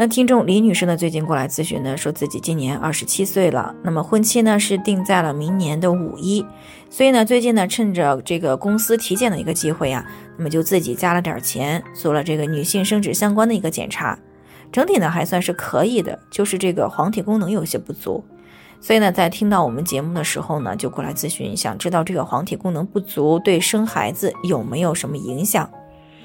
那听众李女士呢，最近过来咨询呢，说自己今年二十七岁了，那么婚期呢是定在了明年的五一，所以呢，最近呢趁着这个公司体检的一个机会啊，那么就自己加了点钱，做了这个女性生殖相关的一个检查，整体呢还算是可以的，就是这个黄体功能有些不足，所以呢，在听到我们节目的时候呢，就过来咨询，想知道这个黄体功能不足对生孩子有没有什么影响。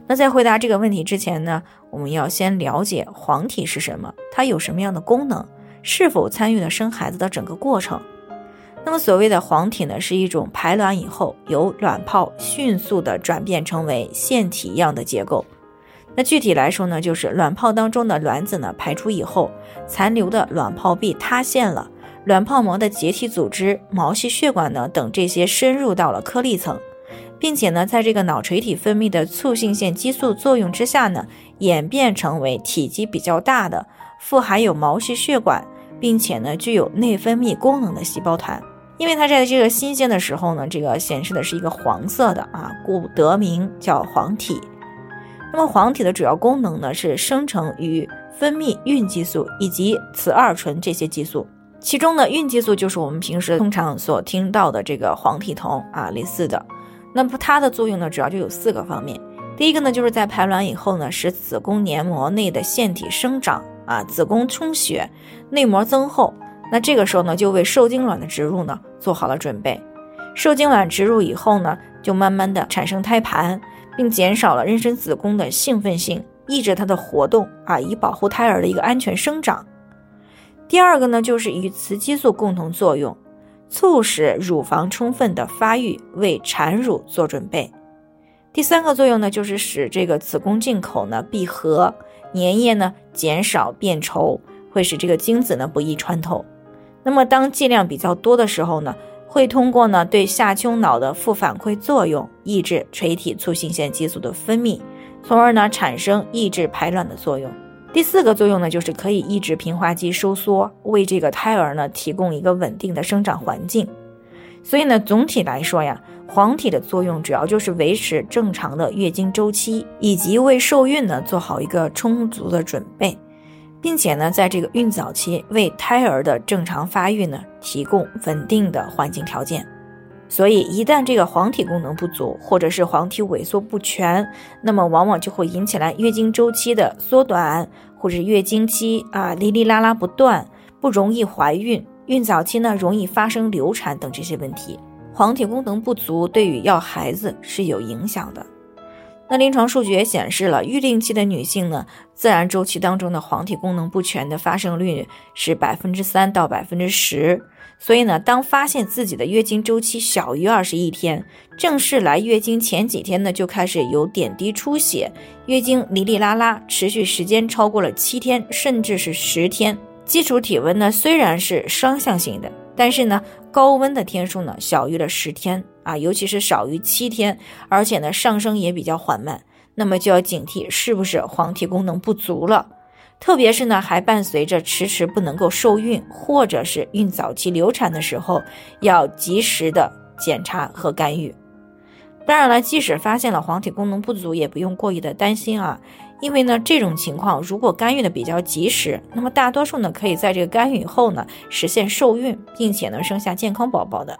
那在回答这个问题之前呢，我们要先了解黄体是什么，它有什么样的功能，是否参与了生孩子的整个过程。那么所谓的黄体呢，是一种排卵以后由卵泡迅速的转变成为腺体一样的结构。那具体来说呢，就是卵泡当中的卵子呢排出以后，残留的卵泡壁塌陷了，卵泡膜的结缔组织、毛细血管呢等这些深入到了颗粒层。并且呢，在这个脑垂体分泌的促性腺激素作用之下呢，演变成为体积比较大的、富含有毛细血管，并且呢具有内分泌功能的细胞团。因为它在这个新鲜的时候呢，这个显示的是一个黄色的啊，故得名叫黄体。那么黄体的主要功能呢，是生成与分泌孕激素以及雌二醇这些激素。其中呢，孕激素就是我们平时通常所听到的这个黄体酮啊，类似的。那么它的作用呢，主要就有四个方面。第一个呢，就是在排卵以后呢，使子宫黏膜内的腺体生长啊，子宫充血，内膜增厚。那这个时候呢，就为受精卵的植入呢做好了准备。受精卵植入以后呢，就慢慢的产生胎盘，并减少了妊娠子宫的兴奋性，抑制它的活动啊，以保护胎儿的一个安全生长。第二个呢，就是与雌激素共同作用。促使乳房充分的发育，为产乳做准备。第三个作用呢，就是使这个子宫颈口呢闭合，粘液呢减少变稠，会使这个精子呢不易穿透。那么当剂量比较多的时候呢，会通过呢对下丘脑的负反馈作用，抑制垂体促性腺激素的分泌，从而呢产生抑制排卵的作用。第四个作用呢，就是可以抑制平滑肌收缩，为这个胎儿呢提供一个稳定的生长环境。所以呢，总体来说呀，黄体的作用主要就是维持正常的月经周期，以及为受孕呢做好一个充足的准备，并且呢，在这个孕早期为胎儿的正常发育呢提供稳定的环境条件。所以，一旦这个黄体功能不足，或者是黄体萎缩不全，那么往往就会引起来月经周期的缩短，或者月经期啊哩哩啦啦不断，不容易怀孕，孕早期呢容易发生流产等这些问题。黄体功能不足对于要孩子是有影响的。那临床数据也显示了，预定期的女性呢，自然周期当中的黄体功能不全的发生率是百分之三到百分之十。所以呢，当发现自己的月经周期小于二十一天，正式来月经前几天呢，就开始有点滴出血，月经哩哩啦啦，持续时间超过了七天，甚至是十天。基础体温呢虽然是双向性的，但是呢，高温的天数呢小于了十天啊，尤其是少于七天，而且呢上升也比较缓慢，那么就要警惕是不是黄体功能不足了。特别是呢，还伴随着迟迟不能够受孕，或者是孕早期流产的时候，要及时的检查和干预。当然了，即使发现了黄体功能不足，也不用过于的担心啊，因为呢，这种情况如果干预的比较及时，那么大多数呢，可以在这个干预以后呢，实现受孕，并且呢，生下健康宝宝的。